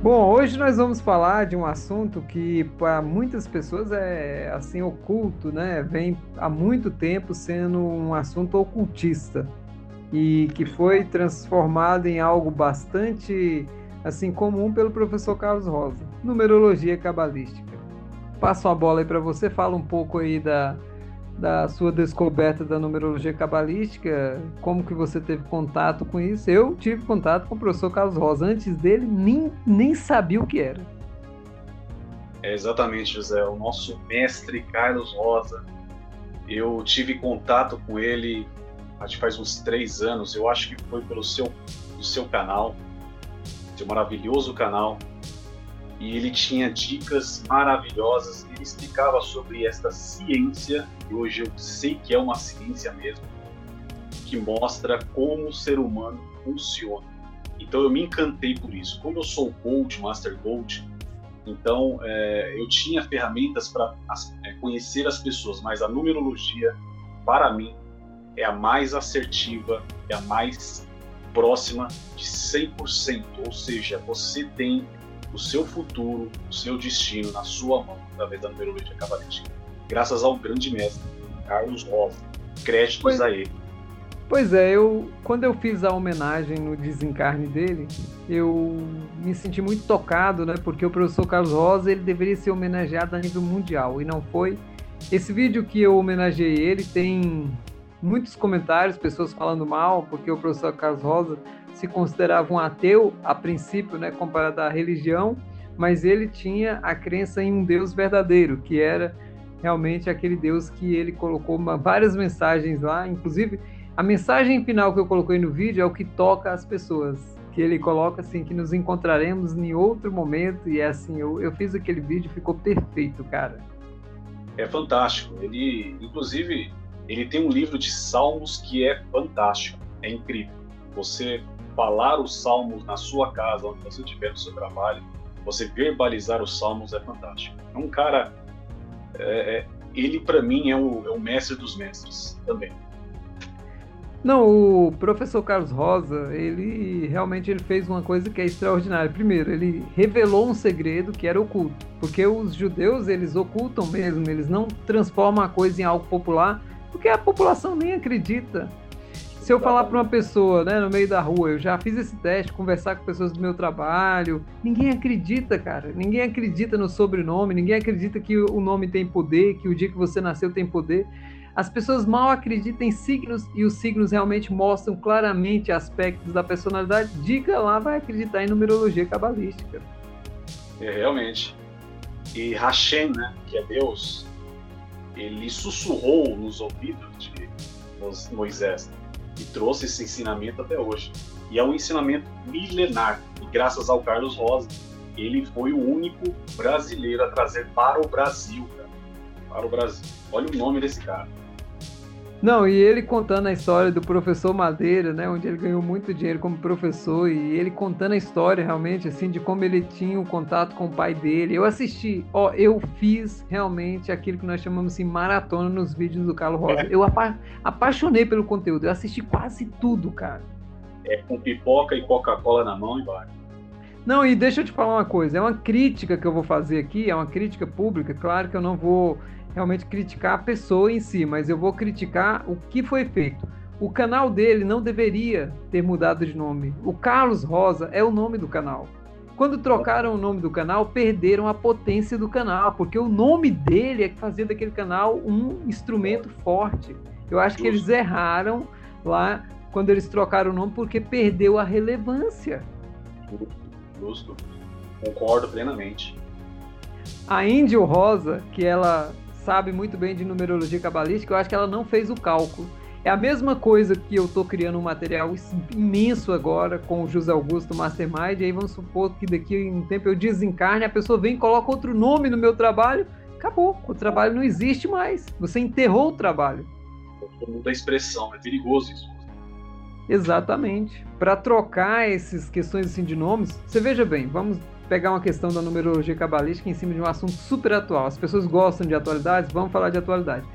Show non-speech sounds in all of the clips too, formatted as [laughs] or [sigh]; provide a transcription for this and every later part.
Bom, hoje nós vamos falar de um assunto que para muitas pessoas é assim oculto, né? Vem há muito tempo sendo um assunto ocultista e que foi transformado em algo bastante assim comum pelo professor Carlos Rosa, numerologia cabalística. Passo a bola aí para você, fala um pouco aí da da sua descoberta da numerologia cabalística, como que você teve contato com isso? Eu tive contato com o professor Carlos Rosa. Antes dele, nem, nem sabia o que era. É exatamente, José. O nosso mestre Carlos Rosa. Eu tive contato com ele acho que faz uns três anos. Eu acho que foi pelo seu, seu canal, seu maravilhoso canal e ele tinha dicas maravilhosas. Ele explicava sobre esta ciência, e hoje eu sei que é uma ciência mesmo, que mostra como o ser humano funciona. Então eu me encantei por isso. Como eu sou coach, master coach, então é, eu tinha ferramentas para é, conhecer as pessoas, mas a numerologia, para mim, é a mais assertiva, é a mais próxima de 100%. Ou seja, você tem o seu futuro, o seu destino na sua mão através da numerologia cabalística. Graças ao grande mestre Carlos Rosa. Créditos pois, a ele. Pois é, eu quando eu fiz a homenagem no desencarne dele, eu me senti muito tocado, né? Porque o professor Carlos Rosa ele deveria ser homenageado a nível mundial e não foi. Esse vídeo que eu homenageei ele tem muitos comentários, pessoas falando mal, porque o professor Carlos Rosa se considerava um ateu a princípio, né, comparado à religião, mas ele tinha a crença em um Deus verdadeiro, que era realmente aquele Deus que ele colocou uma, várias mensagens lá, inclusive a mensagem final que eu coloquei no vídeo é o que toca as pessoas, que ele coloca assim que nos encontraremos em outro momento e é assim, eu, eu fiz aquele vídeo, ficou perfeito, cara. É fantástico. Ele, inclusive, ele tem um livro de salmos que é fantástico, é incrível. Você falar os salmos na sua casa, onde você estiver no seu trabalho, você verbalizar os salmos é fantástico. É um cara, é, é, ele para mim é o, é o mestre dos mestres também. Não, o professor Carlos Rosa, ele realmente ele fez uma coisa que é extraordinária. Primeiro, ele revelou um segredo que era oculto, porque os judeus eles ocultam mesmo, eles não transformam a coisa em algo popular, porque a população nem acredita se eu falar para uma pessoa, né, no meio da rua, eu já fiz esse teste, conversar com pessoas do meu trabalho, ninguém acredita, cara. Ninguém acredita no sobrenome, ninguém acredita que o nome tem poder, que o dia que você nasceu tem poder. As pessoas mal acreditam em signos e os signos realmente mostram claramente aspectos da personalidade. Diga lá, vai acreditar em numerologia cabalística. É, realmente. E Hashem, né, que é Deus, ele sussurrou nos ouvidos de Moisés e trouxe esse ensinamento até hoje. E é um ensinamento milenar. E graças ao Carlos Rosa, ele foi o único brasileiro a trazer para o Brasil, cara. Para o Brasil. Olha o nome desse cara. Não, e ele contando a história do professor Madeira, né, onde ele ganhou muito dinheiro como professor, e ele contando a história realmente, assim, de como ele tinha um contato com o pai dele. Eu assisti, ó, eu fiz realmente aquilo que nós chamamos assim, maratona nos vídeos do Carlos Rosa. É. Eu apa apaixonei pelo conteúdo, eu assisti quase tudo, cara. É com pipoca e Coca-Cola na mão e vai. Não, e deixa eu te falar uma coisa, é uma crítica que eu vou fazer aqui, é uma crítica pública, claro que eu não vou realmente criticar a pessoa em si, mas eu vou criticar o que foi feito. O canal dele não deveria ter mudado de nome. O Carlos Rosa é o nome do canal. Quando trocaram o nome do canal, perderam a potência do canal, porque o nome dele é que fazia daquele canal um instrumento forte. Eu acho que eles erraram lá quando eles trocaram o nome, porque perdeu a relevância. Justo. Concordo plenamente. A Índio Rosa, que ela sabe muito bem de numerologia cabalística, eu acho que ela não fez o cálculo. É a mesma coisa que eu estou criando um material imenso agora com o José Augusto Mastermind, e aí vamos supor que daqui a um tempo eu desencarne, a pessoa vem e coloca outro nome no meu trabalho, acabou, o trabalho não existe mais. Você enterrou o trabalho. Muda a expressão, é perigoso isso. Exatamente. Para trocar essas questões assim de nomes, você veja bem, vamos pegar uma questão da numerologia cabalística em cima de um assunto super atual. As pessoas gostam de atualidades, vamos falar de atualidade.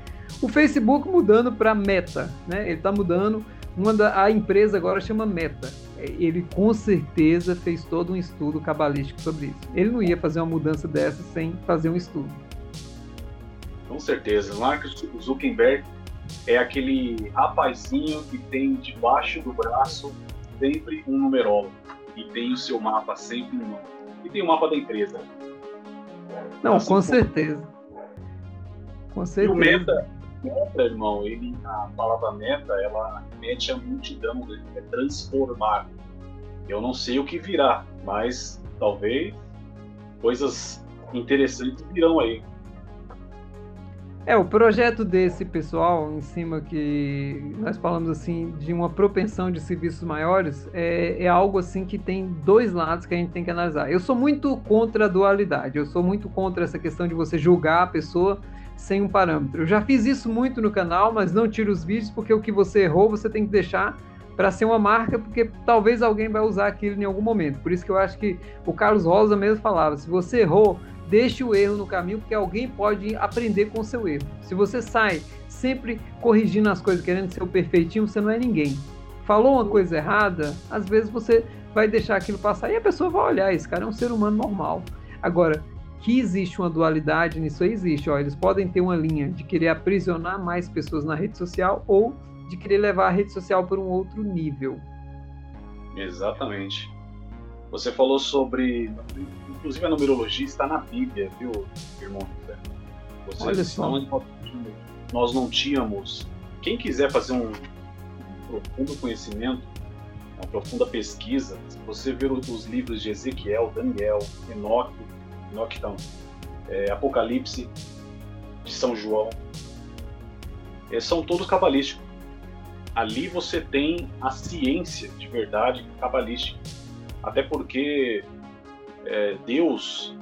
O Facebook mudando para Meta, né? Ele está mudando. Uma da, a empresa agora chama Meta. ele com certeza fez todo um estudo cabalístico sobre isso. Ele não ia fazer uma mudança dessa sem fazer um estudo. Com certeza. Mark Zuckerberg é aquele rapazinho que tem debaixo do braço sempre um numerólogo e tem o seu mapa sempre no mão. E tem o mapa da empresa. Não, assim, com certeza. Com certeza. E o meta, meta, irmão, ele, a palavra meta, ela mete a multidão, né? é transformar. Eu não sei o que virá, mas talvez coisas interessantes virão aí. É, o projeto desse pessoal, em cima que nós falamos assim, de uma propensão de serviços maiores, é, é, algo assim que tem dois lados que a gente tem que analisar. Eu sou muito contra a dualidade, eu sou muito contra essa questão de você julgar a pessoa sem um parâmetro. Eu já fiz isso muito no canal, mas não tiro os vídeos, porque o que você errou você tem que deixar para ser uma marca, porque talvez alguém vai usar aquilo em algum momento. Por isso que eu acho que o Carlos Rosa mesmo falava, se você errou, deixe o erro no caminho, porque alguém pode aprender com o seu erro. Se você sai sempre corrigindo as coisas, querendo ser o perfeitinho, você não é ninguém. Falou uma coisa errada, às vezes você vai deixar aquilo passar e a pessoa vai olhar, esse cara é um ser humano normal. Agora, que existe uma dualidade nisso aí existe, ó, eles podem ter uma linha de querer aprisionar mais pessoas na rede social ou de querer levar a rede social para um outro nível. Exatamente. Você falou sobre inclusive a numerologia está na Bíblia, viu, irmão? Vocês, Olha só. nós não tínhamos. Quem quiser fazer um, um profundo conhecimento, uma profunda pesquisa, se você ver os livros de Ezequiel, Daniel, Enoque, Enoque não, é, Apocalipse, de São João, é, são todos cabalísticos. Ali você tem a ciência de verdade cabalística. Até porque é, Deus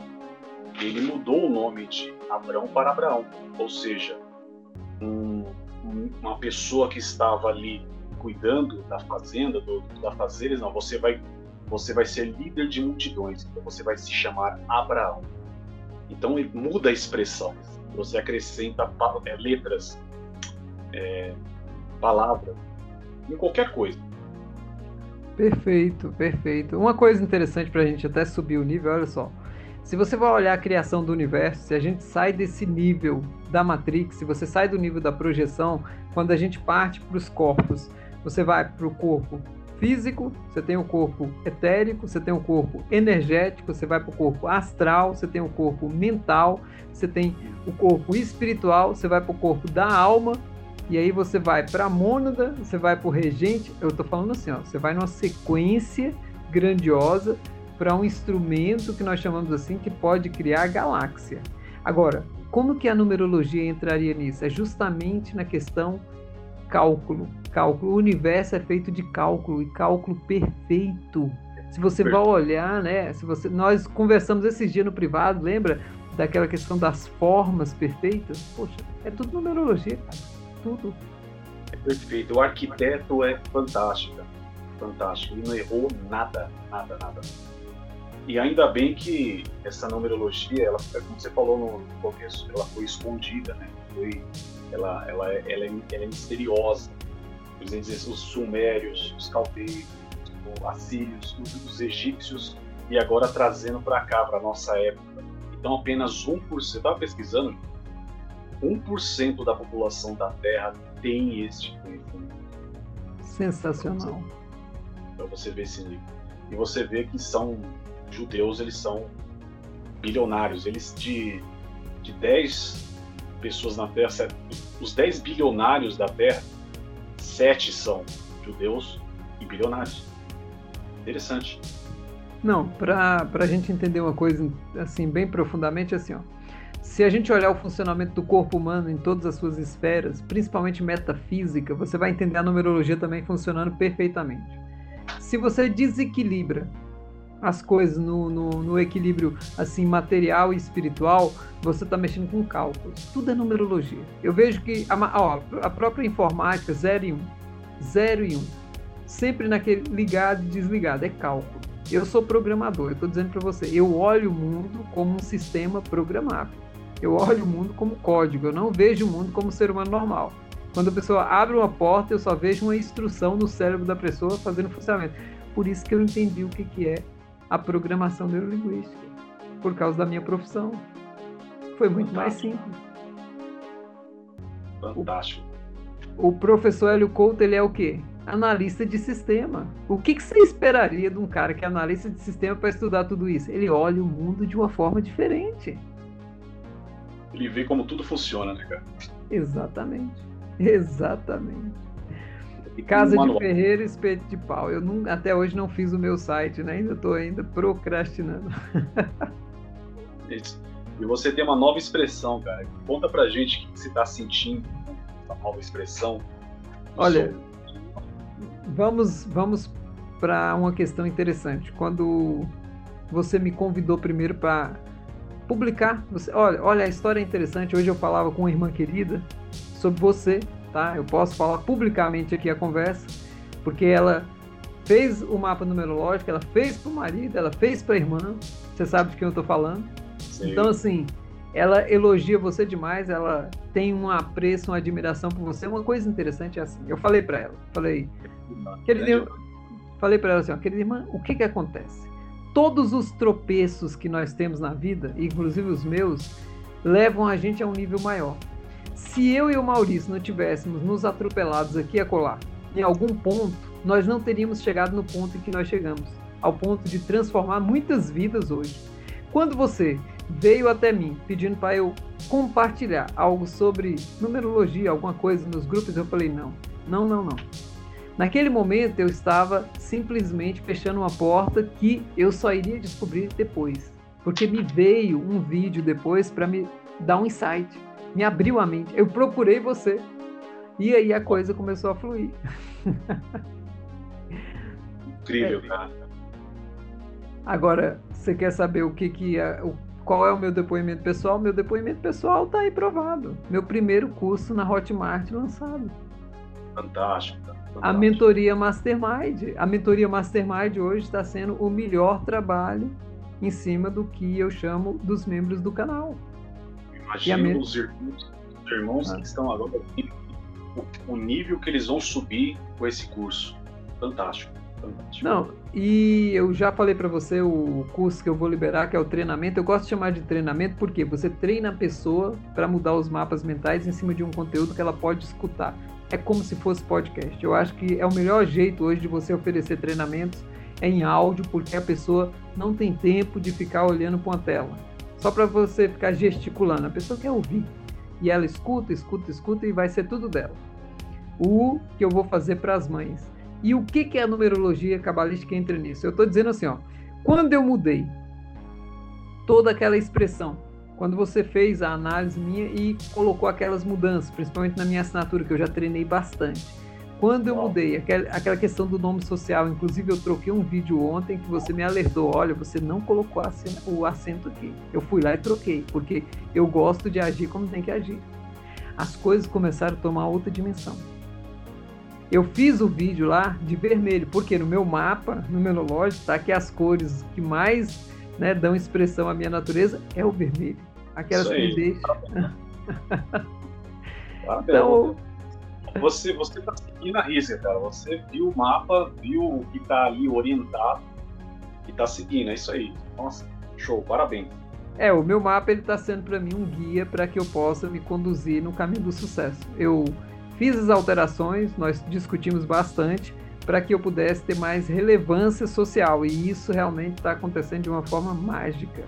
ele mudou o nome de Abraão para Abraão, ou seja, um, uma pessoa que estava ali cuidando da fazenda, do, da fazeres, não, você vai você vai ser líder de multidões, então você vai se chamar Abraão. Então ele muda a expressão, você acrescenta é, letras, é, palavras, em qualquer coisa. Perfeito, perfeito. Uma coisa interessante para a gente até subir o nível, olha só. Se você vai olhar a criação do universo, se a gente sai desse nível da Matrix, se você sai do nível da projeção, quando a gente parte para os corpos, você vai para o corpo físico, você tem o corpo etérico, você tem o corpo energético, você vai para o corpo astral, você tem o corpo mental, você tem o corpo espiritual, você vai para o corpo da alma e aí você vai para a mônada, você vai para o regente. Eu estou falando assim, ó, você vai numa sequência grandiosa para um instrumento que nós chamamos assim que pode criar galáxia. Agora, como que a numerologia entraria nisso? É justamente na questão cálculo. Cálculo. O universo é feito de cálculo e cálculo perfeito. Se você vai olhar, né? Se você, nós conversamos esses dias no privado, lembra daquela questão das formas perfeitas? Poxa, é tudo numerologia, cara tudo. É perfeito. O arquiteto é fantástico. Fantástico. Ele não errou nada, nada, nada. E ainda bem que essa numerologia, ela, como você falou no começo, ela foi escondida, né? Foi, ela, ela, é, ela, é, ela é misteriosa. Dizer, os sumérios, os caldeus, os assírios, os, os egípcios, e agora trazendo para cá, para nossa época. Então apenas 1%, você estava pesquisando, 1% da população da Terra tem este conhecimento. Sensacional. Para você ver esse nível. E você vê que são judeus, eles são bilionários. Eles de, de 10 pessoas na Terra, os 10 bilionários da Terra, 7 são judeus e bilionários. Interessante. Não, para a gente entender uma coisa assim bem profundamente, assim, ó, se a gente olhar o funcionamento do corpo humano em todas as suas esferas, principalmente metafísica, você vai entender a numerologia também funcionando perfeitamente. Se você desequilibra as coisas no, no, no equilíbrio assim material e espiritual, você está mexendo com cálculos. Tudo é numerologia. Eu vejo que a, ó, a própria informática 0 e 1, um, 0 e 1, um, sempre naquele ligado e desligado, é cálculo. Eu sou programador, eu estou dizendo para você, eu olho o mundo como um sistema programável eu olho o mundo como código, eu não vejo o mundo como ser humano normal. Quando a pessoa abre uma porta, eu só vejo uma instrução no cérebro da pessoa fazendo funcionamento. Por isso que eu entendi o que, que é a programação neurolinguística, por causa da minha profissão. Foi muito Fantástico. mais simples. Fantástico. O, o professor Hélio Couto, ele é o quê? Analista de sistema. O que, que você esperaria de um cara que é analista de sistema para estudar tudo isso? Ele olha o mundo de uma forma diferente. Ele vê como tudo funciona, né, cara? Exatamente. Exatamente. Casa de Ferreira, espeto de pau. Eu não, até hoje não fiz o meu site, né? Ainda estou ainda procrastinando. [laughs] e você tem uma nova expressão, cara. Conta pra gente o que você está sentindo essa nova expressão. Olha, vamos, vamos para uma questão interessante. Quando você me convidou primeiro para publicar, você, olha, olha, a história é interessante. Hoje eu falava com uma irmã querida sobre você, tá? Eu posso falar publicamente aqui a conversa, porque ela fez o mapa numerológico, ela fez para o marido, ela fez para a irmã. Você sabe de quem eu estou falando? Sim. Então, assim, ela elogia você demais, ela tem um apreço, uma admiração por você. Uma coisa interessante é assim, eu falei para ela, falei, querida, falei para ela assim, ó, querida irmã, o que que acontece? Todos os tropeços que nós temos na vida, inclusive os meus, levam a gente a um nível maior. Se eu e o Maurício não tivéssemos nos atropelados aqui a colar, em algum ponto, nós não teríamos chegado no ponto em que nós chegamos, ao ponto de transformar muitas vidas hoje. Quando você veio até mim pedindo para eu compartilhar algo sobre numerologia, alguma coisa nos grupos, eu falei: não, não, não, não. Naquele momento eu estava simplesmente fechando uma porta que eu só iria descobrir depois, porque me veio um vídeo depois para me dar um insight, me abriu a mente. Eu procurei você e aí a coisa começou a fluir. [laughs] Incrível, é. cara. Agora, você quer saber o que que é, o qual é o meu depoimento pessoal? Meu depoimento pessoal está aí provado. Meu primeiro curso na Hotmart lançado. Fantástico. A mentoria Mastermind. A mentoria Mastermind hoje está sendo o melhor trabalho em cima do que eu chamo dos membros do canal. Imagina os irmãos, os irmãos ah. que estão agora aqui, o, o nível que eles vão subir com esse curso. Fantástico. Fantástico. Não, e eu já falei para você o curso que eu vou liberar, que é o treinamento. Eu gosto de chamar de treinamento porque você treina a pessoa para mudar os mapas mentais em cima de um conteúdo que ela pode escutar. É como se fosse podcast. Eu acho que é o melhor jeito hoje de você oferecer treinamentos é em áudio, porque a pessoa não tem tempo de ficar olhando para uma tela. Só para você ficar gesticulando. A pessoa quer ouvir. E ela escuta, escuta, escuta e vai ser tudo dela. O que eu vou fazer para as mães e o que, que é a numerologia cabalística entra nisso? Eu estou dizendo assim, ó, quando eu mudei toda aquela expressão, quando você fez a análise minha e colocou aquelas mudanças, principalmente na minha assinatura, que eu já treinei bastante. Quando eu mudei aquela, aquela questão do nome social, inclusive eu troquei um vídeo ontem que você me alertou, olha, você não colocou o acento aqui. Eu fui lá e troquei, porque eu gosto de agir como tem que agir. As coisas começaram a tomar outra dimensão. Eu fiz o vídeo lá de vermelho, porque no meu mapa numerológico está que as cores que mais né, dão expressão à minha natureza é o vermelho. Aquelas que me deixam. então, você você está seguindo a risca, cara. Você viu o mapa, viu o que está ali orientado e está seguindo. É isso aí. Nossa, show, parabéns. É, o meu mapa ele está sendo para mim um guia para que eu possa me conduzir no caminho do sucesso. Eu Fiz as alterações, nós discutimos bastante para que eu pudesse ter mais relevância social e isso realmente está acontecendo de uma forma mágica.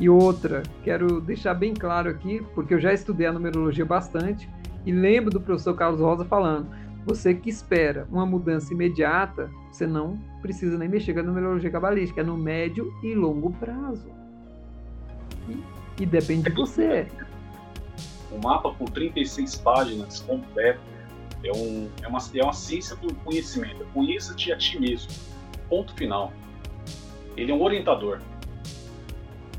E outra, quero deixar bem claro aqui, porque eu já estudei a numerologia bastante e lembro do professor Carlos Rosa falando: você que espera uma mudança imediata, você não precisa nem mexer com a numerologia cabalística, é no médio e longo prazo. E, e depende de você um mapa com 36 páginas completo. É, um, é, uma, é uma ciência do conhecimento. Conheça-te a ti mesmo. Ponto final. Ele é um orientador.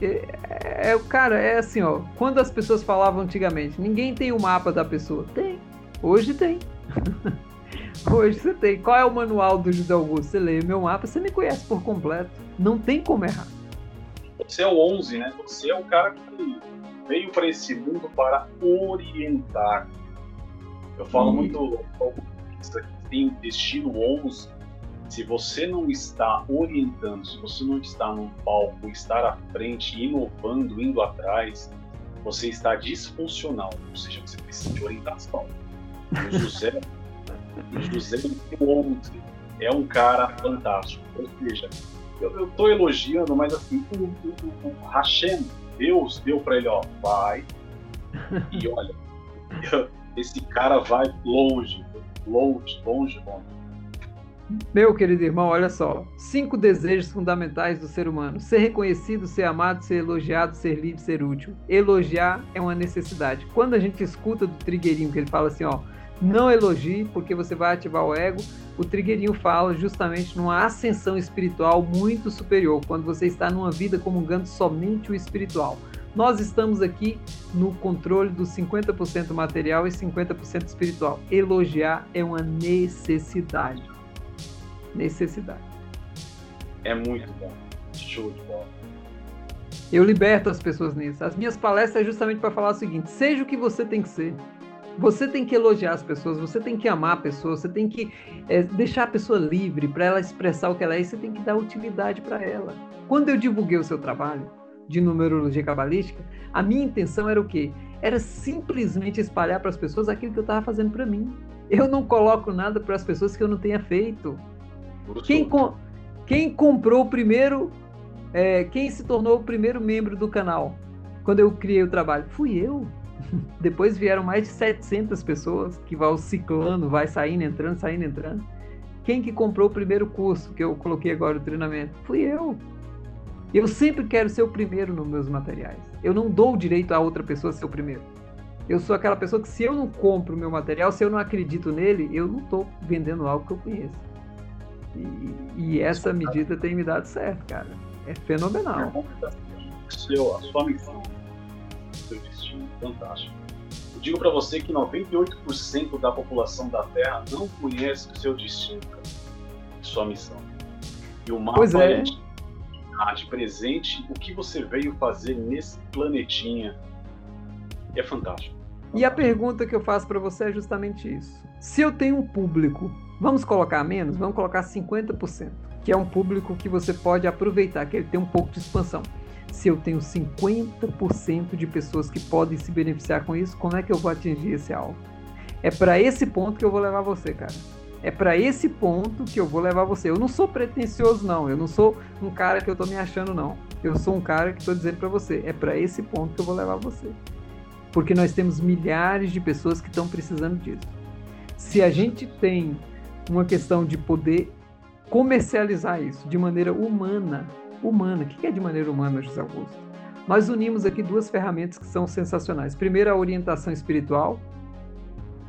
É, é, cara, é assim, ó. Quando as pessoas falavam antigamente, ninguém tem o mapa da pessoa. Tem. Hoje tem. [laughs] Hoje você tem. Qual é o manual do José Augusto? Você lê meu mapa, você me conhece por completo. Não tem como errar. Você é o 11, né? Você é o cara que veio para esse mundo para orientar. Eu falo hum. muito que tem destino 11 Se você não está orientando, se você não está num palco, estar à frente, inovando, indo atrás, você está disfuncional, ou seja, você precisa de orientação. O José, o José Monte é um cara fantástico. Ou seja, eu estou elogiando, mas assim, o, o, o Hashem, Deus deu para ele, ó, vai e olha, [laughs] esse cara vai longe, longe, longe, longe. Meu querido irmão, olha só. Cinco desejos fundamentais do ser humano: ser reconhecido, ser amado, ser elogiado, ser livre, ser útil. Elogiar é uma necessidade. Quando a gente escuta do trigueirinho que ele fala assim, ó, não elogie porque você vai ativar o ego, o trigueirinho fala justamente numa ascensão espiritual muito superior, quando você está numa vida comungando somente o espiritual. Nós estamos aqui no controle dos 50% material e 50% espiritual. Elogiar é uma necessidade necessidade. É muito bom. Show de bola. Eu liberto as pessoas nisso. As minhas palestras é justamente para falar o seguinte: seja o que você tem que ser. Você tem que elogiar as pessoas, você tem que amar a pessoa, você tem que é, deixar a pessoa livre para ela expressar o que ela é e você tem que dar utilidade para ela. Quando eu divulguei o seu trabalho de numerologia cabalística, a minha intenção era o quê? Era simplesmente espalhar para as pessoas aquilo que eu estava fazendo para mim. Eu não coloco nada para as pessoas que eu não tenha feito. Quem, com, quem comprou o primeiro, é, quem se tornou o primeiro membro do canal quando eu criei o trabalho? Fui eu. [laughs] Depois vieram mais de 700 pessoas que vão ciclando, vai saindo, entrando, saindo, entrando. Quem que comprou o primeiro curso que eu coloquei agora o treinamento? Fui eu. Eu sempre quero ser o primeiro nos meus materiais. Eu não dou o direito a outra pessoa ser o primeiro. Eu sou aquela pessoa que se eu não compro o meu material, se eu não acredito nele, eu não estou vendendo algo que eu conheço. E, e essa medida tem me dado certo, cara. É fenomenal. Seu, a sua missão, seu destino, fantástico. Eu digo para você que 98% da população da Terra não conhece o seu destino, cara, sua missão. E o mapa pois é. de presente, o que você veio fazer nesse planetinha é fantástico. E a pergunta que eu faço para você é justamente isso. Se eu tenho um público Vamos colocar menos? Vamos colocar 50%, que é um público que você pode aproveitar, que ele tem um pouco de expansão. Se eu tenho 50% de pessoas que podem se beneficiar com isso, como é que eu vou atingir esse alvo? É para esse ponto que eu vou levar você, cara. É para esse ponto que eu vou levar você. Eu não sou pretensioso, não. Eu não sou um cara que eu tô me achando, não. Eu sou um cara que estou dizendo para você. É para esse ponto que eu vou levar você. Porque nós temos milhares de pessoas que estão precisando disso. Se a gente tem uma questão de poder comercializar isso de maneira humana. Humana. O que é de maneira humana, José Augusto? Nós unimos aqui duas ferramentas que são sensacionais. Primeiro, a orientação espiritual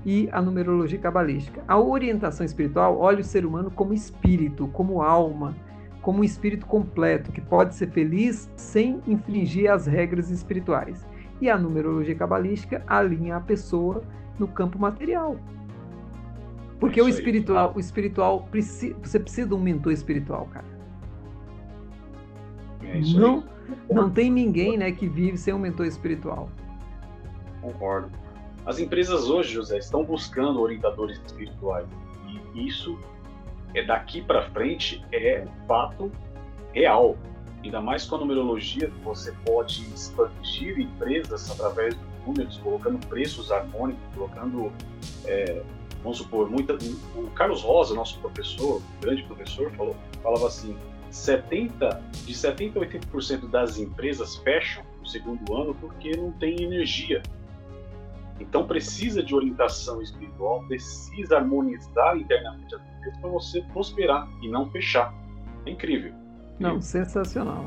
e a numerologia cabalística. A orientação espiritual olha o ser humano como espírito, como alma, como um espírito completo, que pode ser feliz sem infringir as regras espirituais. E a numerologia cabalística alinha a pessoa no campo material. Porque o espiritual, o espiritual você precisa de um mentor espiritual, cara. É não, não tem ninguém, né, que vive sem um mentor espiritual. Concordo. As empresas hoje, José, estão buscando orientadores espirituais. E isso é daqui para frente é um fato real. Ainda mais com a numerologia, você pode expandir empresas através de números, colocando preços harmônicos, colocando é, vamos supor, muita, o Carlos Rosa, nosso professor, grande professor, falou, falava assim, 70, de 70 a 80% das empresas fecham no segundo ano porque não tem energia. Então precisa de orientação espiritual, precisa harmonizar internamente as empresas para você prosperar e não fechar. É incrível. Não, sensacional.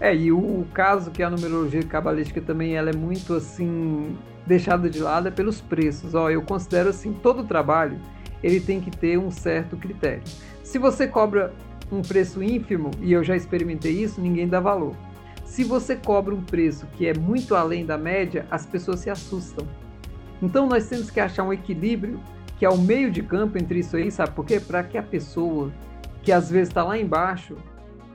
É, e o, o, caso que a numerologia cabalística também ela é muito assim deixada de lado é pelos preços. Ó, eu considero assim, todo trabalho ele tem que ter um certo critério. Se você cobra um preço ínfimo, e eu já experimentei isso, ninguém dá valor. Se você cobra um preço que é muito além da média, as pessoas se assustam. Então nós temos que achar um equilíbrio que é o meio de campo entre isso aí, sabe por quê? Para que a pessoa que às vezes está lá embaixo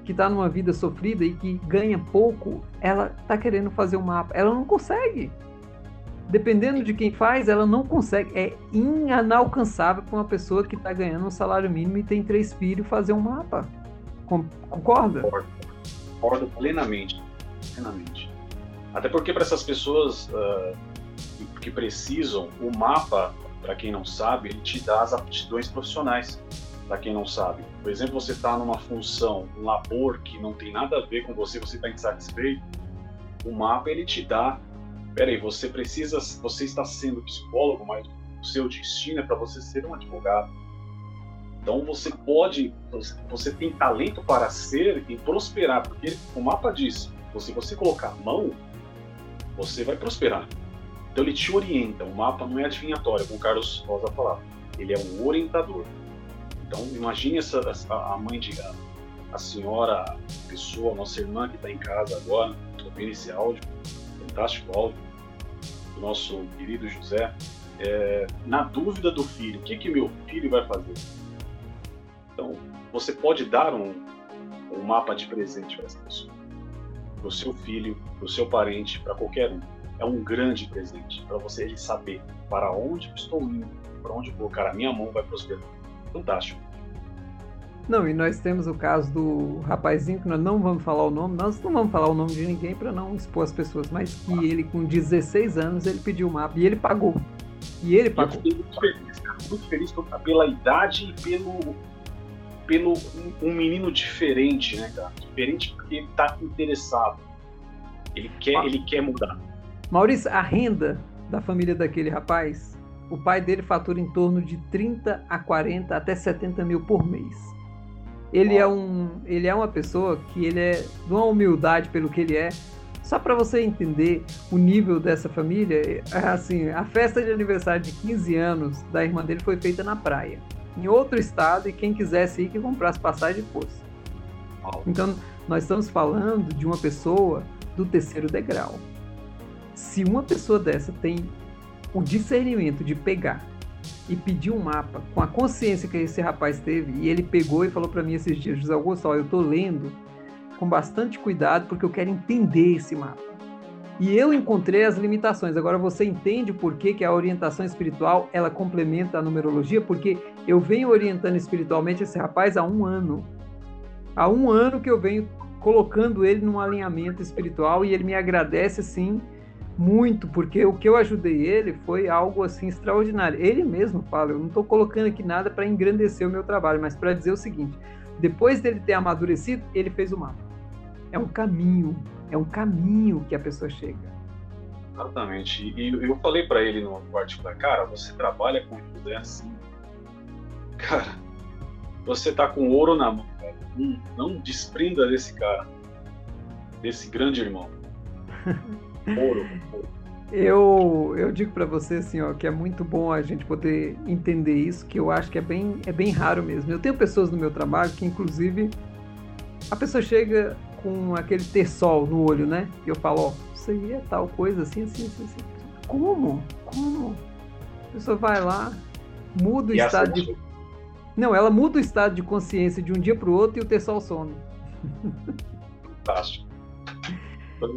que está numa vida sofrida e que ganha pouco, ela está querendo fazer um mapa. Ela não consegue. Dependendo de quem faz, ela não consegue. É inalcançável para uma pessoa que está ganhando um salário mínimo e tem três filhos fazer um mapa. Concorda? Concordo, concordo plenamente. plenamente. Até porque para essas pessoas uh, que precisam, o mapa, para quem não sabe, ele te dá as aptidões profissionais. Para quem não sabe, por exemplo, você está numa função, um labor que não tem nada a ver com você, você está insatisfeito. O mapa ele te dá peraí, você precisa, você está sendo psicólogo, mas o seu destino é para você ser um advogado. Então você pode, você tem talento para ser e prosperar, porque o mapa diz, se você colocar a mão, você vai prosperar. Então ele te orienta, o mapa não é adivinhatório, como o Carlos Rosa falava, ele é um orientador. Então imagine essa, essa a mãe de a senhora, a pessoa, a nossa irmã que está em casa agora, ouvindo esse áudio, fantástico áudio do nosso querido José. É, na dúvida do filho, o que, que meu filho vai fazer? Então, você pode dar um, um mapa de presente para essa pessoa, para o seu filho, para o seu parente, para qualquer um. É um grande presente para você saber para onde estou indo, para onde colocar a minha mão vai prosperar. Fantástico. Não, e nós temos o caso do rapazinho, que nós não vamos falar o nome, nós não vamos falar o nome de ninguém para não expor as pessoas, mas que ele, com 16 anos, ele pediu o mapa e ele pagou. E ele pagou. Eu fiquei muito feliz, cara, muito feliz pela idade e pelo, pelo um menino diferente, né, cara? Diferente porque ele tá interessado. Ele quer, ele quer mudar. Maurício, a renda da família daquele rapaz, o pai dele fatura em torno de 30 a 40 até 70 mil por mês. Ele é, um, ele é uma pessoa que ele é de uma humildade pelo que ele é. Só para você entender o nível dessa família, é, assim, a festa de aniversário de 15 anos da irmã dele foi feita na praia, em outro estado, e quem quisesse ir que comprasse passagem fosse. Então, nós estamos falando de uma pessoa do terceiro degrau. Se uma pessoa dessa tem o discernimento de pegar e pediu um mapa com a consciência que esse rapaz teve e ele pegou e falou para mim esses dias, José Augusto, ó, eu tô lendo com bastante cuidado porque eu quero entender esse mapa. E eu encontrei as limitações. Agora você entende por que, que a orientação espiritual ela complementa a numerologia? Porque eu venho orientando espiritualmente esse rapaz há um ano. Há um ano que eu venho colocando ele num alinhamento espiritual e ele me agradece sim muito, porque o que eu ajudei ele foi algo assim extraordinário. Ele mesmo fala, eu não estou colocando aqui nada para engrandecer o meu trabalho, mas para dizer o seguinte: depois dele ter amadurecido, ele fez o mapa. É um caminho, é um caminho que a pessoa chega. Exatamente. E eu falei para ele no particular, cara, você trabalha com José assim, cara, você tá com ouro na mão, cara. Não, não desprenda desse cara, desse grande irmão. [laughs] Ouro. Eu, eu digo para você assim, ó, que é muito bom a gente poder entender isso, que eu acho que é bem, é bem raro mesmo. Eu tenho pessoas no meu trabalho que, inclusive, a pessoa chega com aquele terçol no olho, né? E eu falo, ó, isso aí é tal coisa, assim, assim, assim, assim. Como? Como? A pessoa vai lá, muda o e estado de. Não, ela muda o estado de consciência de um dia para o outro e o terçol some. Fantástico.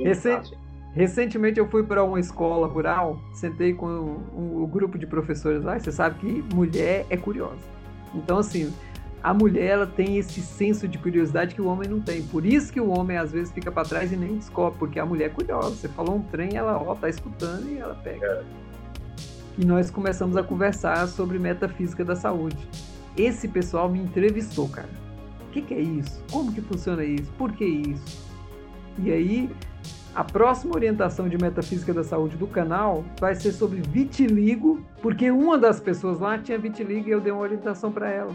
Recente, Recentemente eu fui para uma escola rural, sentei com o, grupo de professores lá, e você sabe que mulher é curiosa. Então, assim, a mulher ela tem esse senso de curiosidade que o homem não tem. Por isso que o homem às vezes fica para trás e nem descobre, porque a mulher é curiosa. Você falou um trem, ela ó, tá escutando e ela pega. E nós começamos a conversar sobre metafísica da saúde. Esse pessoal me entrevistou, cara. O que, que é isso? Como que funciona isso? Por que isso? E aí a próxima orientação de metafísica da saúde do canal vai ser sobre vitiligo, porque uma das pessoas lá tinha vitiligo e eu dei uma orientação para ela.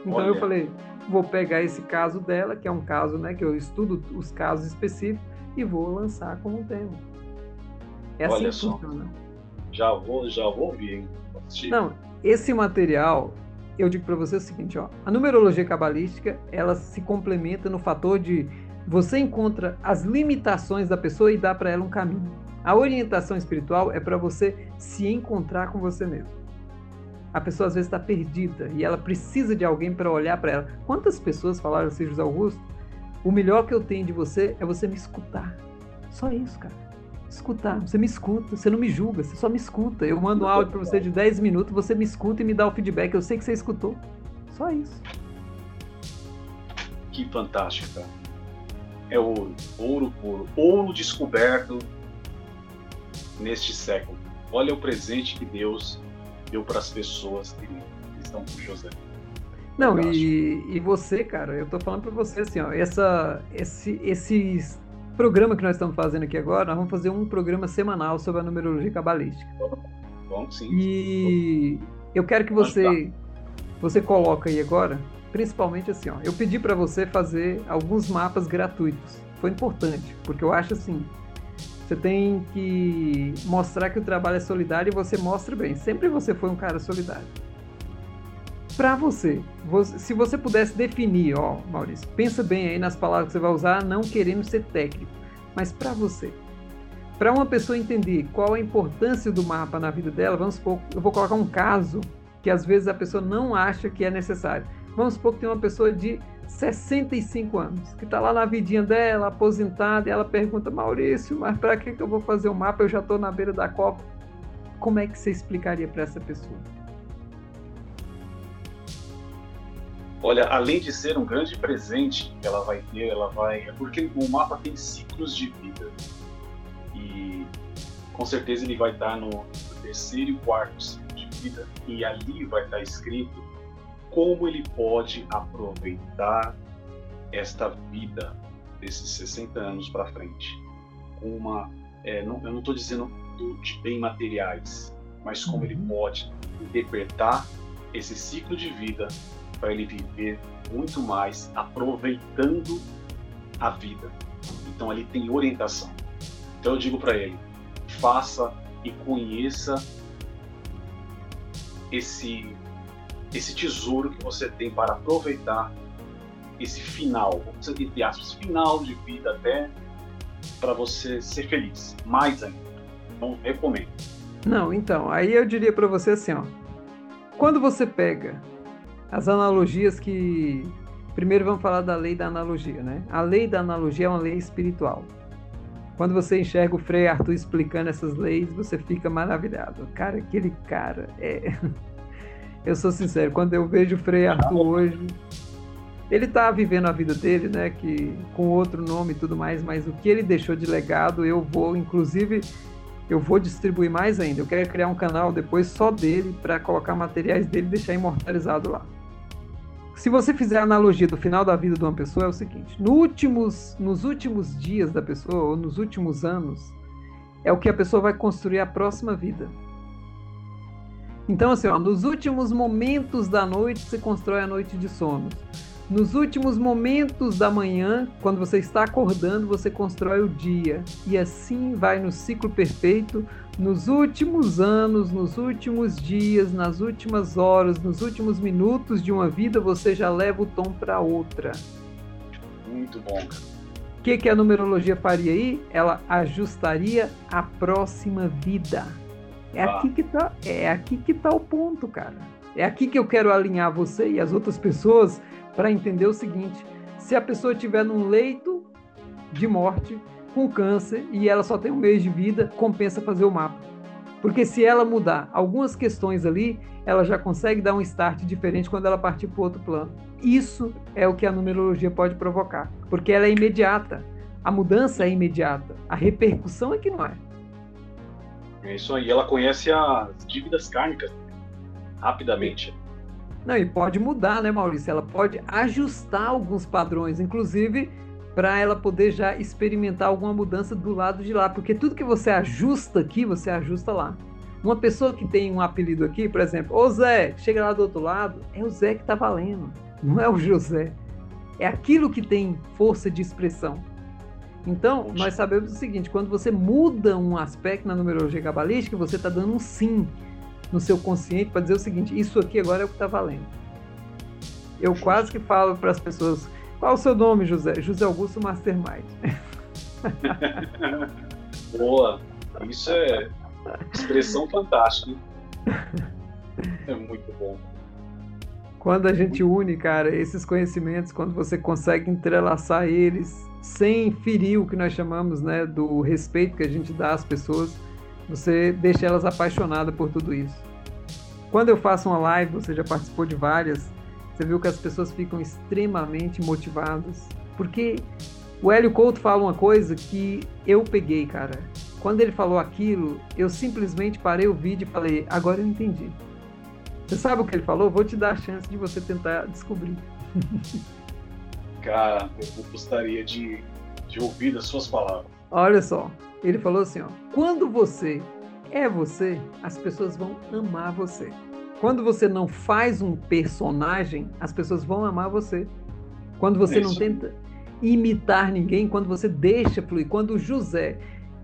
Então Olha. eu falei, vou pegar esse caso dela, que é um caso, né, que eu estudo os casos específicos e vou lançar como tema. É assim Olha que só. funciona. Já vou, já vou ouvir, hein? Não, esse material, eu digo para você o seguinte, ó, a numerologia cabalística, ela se complementa no fator de você encontra as limitações da pessoa e dá para ela um caminho. A orientação espiritual é para você se encontrar com você mesmo. A pessoa às vezes está perdida e ela precisa de alguém para olhar para ela. Quantas pessoas falaram assim, José Augusto? O melhor que eu tenho de você é você me escutar. Só isso, cara. Escutar. Você me escuta, você não me julga, você só me escuta. Eu mando um áudio para você de 10 minutos, você me escuta e me dá o feedback. Eu sei que você escutou. Só isso. Que fantástico, cara. É ouro, ouro puro, ouro descoberto neste século. Olha o presente que Deus deu para as pessoas que estão com José. Não, e, e você, cara, eu tô falando para você assim, ó, essa, esse, esses programa que nós estamos fazendo aqui agora, nós vamos fazer um programa semanal sobre a numerologia cabalística. Bom, sim. E eu quero que você você coloque aí agora, principalmente assim, ó, eu pedi para você fazer alguns mapas gratuitos. Foi importante, porque eu acho assim, você tem que mostrar que o trabalho é solidário e você mostra bem. Sempre você foi um cara solidário para você, você, se você pudesse definir, ó, Maurício, pensa bem aí nas palavras que você vai usar, não querendo ser técnico, mas para você, para uma pessoa entender qual a importância do mapa na vida dela, vamos supor, eu vou colocar um caso que às vezes a pessoa não acha que é necessário. Vamos supor que tem uma pessoa de 65 anos, que está lá na vidinha dela, aposentada, e ela pergunta, Maurício, mas para que, que eu vou fazer o um mapa? Eu já estou na beira da Copa. Como é que você explicaria para essa pessoa? Olha, além de ser um grande presente que ela vai ter, ela vai. É porque o mapa tem ciclos de vida. E com certeza ele vai estar no terceiro e quarto ciclo de vida. E ali vai estar escrito como ele pode aproveitar esta vida desses 60 anos para frente. Com uma. É, não, eu não estou dizendo do, de bem materiais, mas como ele uhum. pode interpretar esse ciclo de vida para ele viver muito mais aproveitando a vida. Então ali tem orientação. Então eu digo para ele: faça e conheça esse esse tesouro que você tem para aproveitar esse final, vamos dizer aspas, final de vida até para você ser feliz, mais ainda. Então recomendo. Não, então, aí eu diria para você assim, ó. Quando você pega as analogias que. Primeiro vamos falar da lei da analogia, né? A lei da analogia é uma lei espiritual. Quando você enxerga o Frei Arthur explicando essas leis, você fica maravilhado. Cara, aquele cara é. Eu sou sincero, quando eu vejo o Frei Arthur hoje, ele está vivendo a vida dele, né? Que com outro nome e tudo mais, mas o que ele deixou de legado, eu vou, inclusive, eu vou distribuir mais ainda. Eu quero criar um canal depois só dele para colocar materiais dele e deixar imortalizado lá se você fizer a analogia do final da vida de uma pessoa, é o seguinte: no últimos, nos últimos dias da pessoa, ou nos últimos anos, é o que a pessoa vai construir a próxima vida. Então, assim, ó, nos últimos momentos da noite, você constrói a noite de sono. Nos últimos momentos da manhã, quando você está acordando, você constrói o dia. E assim vai no ciclo perfeito. Nos últimos anos, nos últimos dias, nas últimas horas, nos últimos minutos de uma vida, você já leva o tom para outra. Muito bom. O que, que a numerologia faria aí? Ela ajustaria a próxima vida. É aqui que tá, é aqui que tá o ponto, cara. É aqui que eu quero alinhar você e as outras pessoas para entender o seguinte: se a pessoa estiver num leito de morte com câncer e ela só tem um mês de vida, compensa fazer o mapa. Porque se ela mudar algumas questões ali, ela já consegue dar um start diferente quando ela partir para outro plano. Isso é o que a numerologia pode provocar, porque ela é imediata. A mudança é imediata. A repercussão é que não é. É isso aí. Ela conhece as dívidas kármicas rapidamente. Não, e pode mudar, né, Maurício? Ela pode ajustar alguns padrões, inclusive para ela poder já experimentar alguma mudança do lado de lá, porque tudo que você ajusta aqui, você ajusta lá. Uma pessoa que tem um apelido aqui, por exemplo, ô Zé, chega lá do outro lado, é o Zé que está valendo, não é o José. É aquilo que tem força de expressão. Então, nós sabemos o seguinte: quando você muda um aspecto na numerologia cabalística, você está dando um sim no seu consciente para dizer o seguinte: isso aqui agora é o que está valendo. Eu quase que falo para as pessoas: qual é o seu nome, José? José Augusto Mastermind. [laughs] Boa! Isso é expressão fantástica. É muito bom. Quando a gente une, cara, esses conhecimentos, quando você consegue entrelaçar eles, sem ferir o que nós chamamos né, do respeito que a gente dá às pessoas, você deixa elas apaixonadas por tudo isso. Quando eu faço uma live, você já participou de várias, você viu que as pessoas ficam extremamente motivadas, porque o Hélio Couto fala uma coisa que eu peguei, cara. Quando ele falou aquilo, eu simplesmente parei o vídeo e falei: agora eu entendi. Você sabe o que ele falou? Vou te dar a chance de você tentar descobrir. [laughs] Eu gostaria de, de ouvir as suas palavras. Olha só, ele falou assim: ó, quando você é você, as pessoas vão amar você. Quando você não faz um personagem, as pessoas vão amar você. Quando você Isso. não tenta imitar ninguém, quando você deixa fluir, quando o José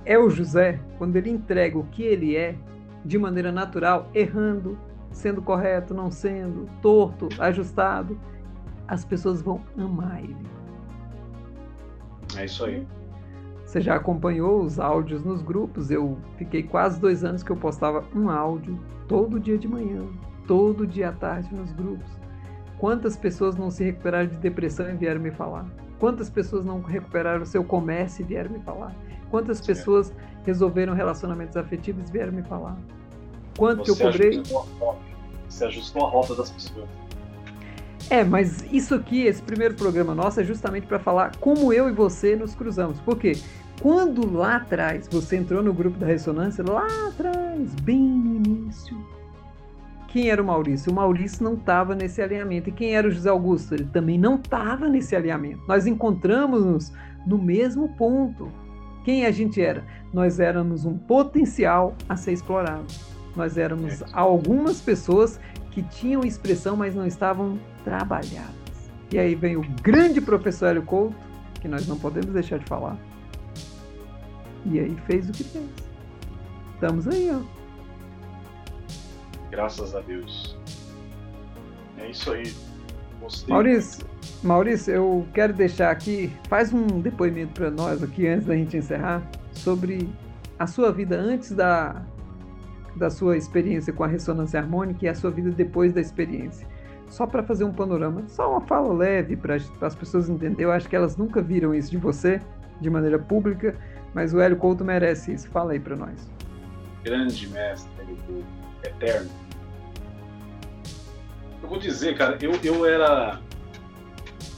é o José, quando ele entrega o que ele é de maneira natural, errando, sendo correto, não sendo, torto, ajustado, as pessoas vão amar ele. É isso aí. Você já acompanhou os áudios nos grupos? Eu fiquei quase dois anos que eu postava um áudio todo dia de manhã, todo dia à tarde nos grupos. Quantas pessoas não se recuperaram de depressão e vieram me falar? Quantas pessoas não recuperaram o seu comércio e vieram me falar? Quantas pessoas resolveram relacionamentos afetivos e vieram me falar? Quanto Você que eu cobrei? Ajustou Você ajustou a rota das pessoas. É, mas isso aqui, esse primeiro programa nosso, é justamente para falar como eu e você nos cruzamos. Por quê? Quando lá atrás você entrou no grupo da ressonância, lá atrás, bem no início, quem era o Maurício? O Maurício não estava nesse alinhamento. E quem era o José Augusto? Ele também não estava nesse alinhamento. Nós encontramos-nos no mesmo ponto. Quem a gente era? Nós éramos um potencial a ser explorado. Nós éramos algumas pessoas que tinham expressão, mas não estavam trabalhadas. E aí vem o grande professor Hélio Couto, que nós não podemos deixar de falar. E aí fez o que fez. Estamos aí, ó. Graças a Deus. É isso aí. Gostei. Maurício, Maurício, eu quero deixar aqui, faz um depoimento para nós aqui antes da gente encerrar sobre a sua vida antes da da sua experiência com a ressonância harmônica e a sua vida depois da experiência. Só para fazer um panorama, só uma fala leve para as pessoas entenderem. Eu acho que elas nunca viram isso de você de maneira pública, mas o Hélio Couto merece isso. Fala aí para nós. Grande mestre, Hélio Couto, eterno. Eu vou dizer, cara, eu, eu era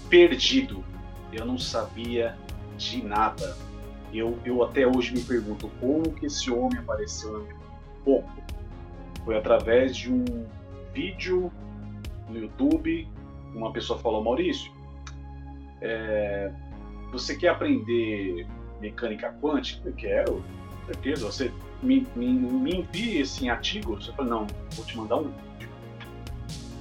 perdido. Eu não sabia de nada. Eu, eu até hoje me pergunto como que esse homem apareceu na minha pouco. Foi através de um vídeo no YouTube. Uma pessoa falou: Maurício, é, você quer aprender mecânica quântica? Eu quero, com certeza. Você me, me, me envie esse artigo? Você falou: Não, vou te mandar um vídeo.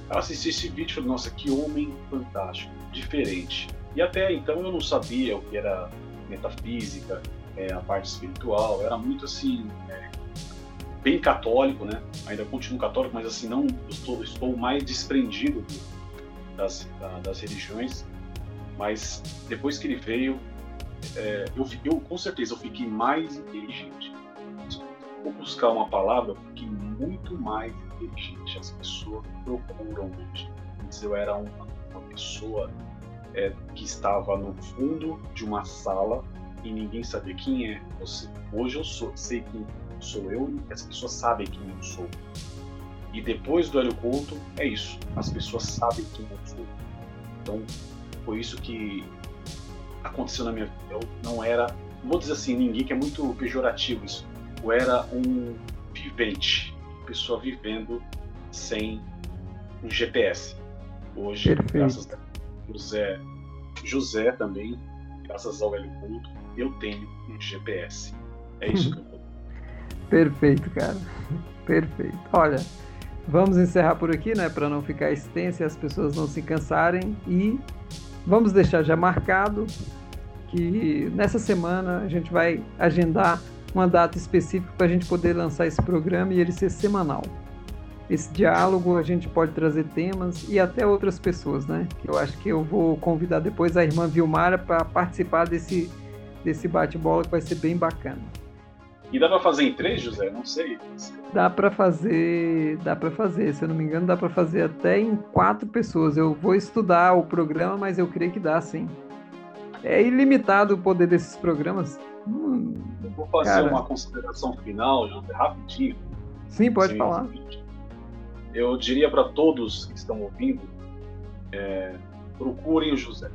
Eu assisti esse vídeo e falei: Nossa, que homem fantástico, diferente. E até então eu não sabia o que era metafísica, é, a parte espiritual, era muito assim, é, bem católico, né? Ainda continuo católico, mas assim não estou, estou mais desprendido das, das religiões. Mas depois que ele veio, é, eu, eu com certeza eu fiquei mais inteligente. Vou buscar uma palavra, eu fiquei muito mais inteligente. As pessoas procuram hoje. Antes eu era uma, uma pessoa é, que estava no fundo de uma sala e ninguém sabia quem é você. Hoje eu sou, sei quem sou eu e as pessoas sabem quem eu sou. E depois do Hélio Couto, é isso. As pessoas sabem quem eu sou. Então, foi isso que aconteceu na minha vida. Eu não era, vou dizer assim, ninguém que é muito pejorativo isso. Eu era um vivente, pessoa vivendo sem um GPS. Hoje, Perfeito. graças a José, José também, graças ao Hélio Couto, eu tenho um GPS. É isso que eu Perfeito, cara. Perfeito. Olha, vamos encerrar por aqui, né, para não ficar extenso e as pessoas não se cansarem e vamos deixar já marcado que nessa semana a gente vai agendar uma data específica para a gente poder lançar esse programa e ele ser semanal. Esse diálogo a gente pode trazer temas e até outras pessoas, né? Eu acho que eu vou convidar depois a irmã Vilmara para participar desse, desse bate-bola que vai ser bem bacana. E dá para fazer em três, José? Não sei. Dá para fazer, dá para fazer. Se eu não me engano, dá para fazer até em quatro pessoas. Eu vou estudar o programa, mas eu creio que dá, sim. é ilimitado o poder desses programas. Hum, eu vou fazer cara. uma consideração final, José, rapidinho. Sim, pode Sim, falar. Eu diria para todos que estão ouvindo, é, procurem o José.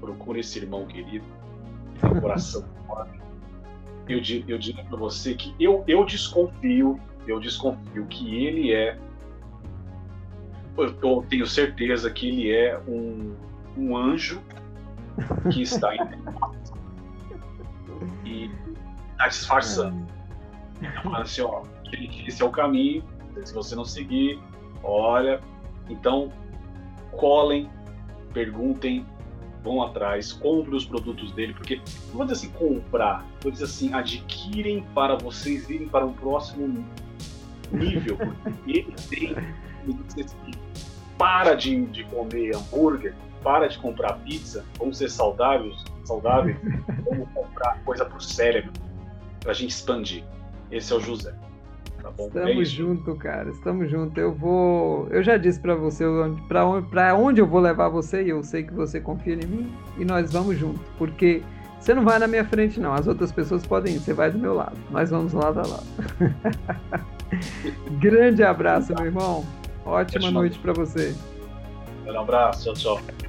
Procurem esse irmão querido. Tem um coração [laughs] forte. Eu, eu diria para você que eu, eu desconfio, eu desconfio que ele é eu tenho certeza que ele é um, um anjo que está em [laughs] e está disfarçando. Está falando assim, ó, esse é o caminho, se você não seguir, olha. Então, colhem, perguntem, vão atrás, comprem os produtos dele, porque não vou dizer assim comprar, vou dizer assim, adquirem para vocês irem para um próximo nível, porque [laughs] ele tem para de, de comer hambúrguer, para de comprar pizza, vamos ser saudáveis, saudáveis, [laughs] vamos comprar coisa para o cérebro, para a gente expandir. Esse é o José. Tá bom? Estamos é junto, cara. Estamos junto. Eu vou. Eu já disse para você para onde, pra onde eu vou levar você e eu sei que você confia em mim e nós vamos junto, porque você não vai na minha frente não. As outras pessoas podem ir. Você vai do meu lado. Nós vamos lado a lado. [laughs] Grande abraço, meu irmão. Ótima noite para você. Um abraço. Tchau, tchau.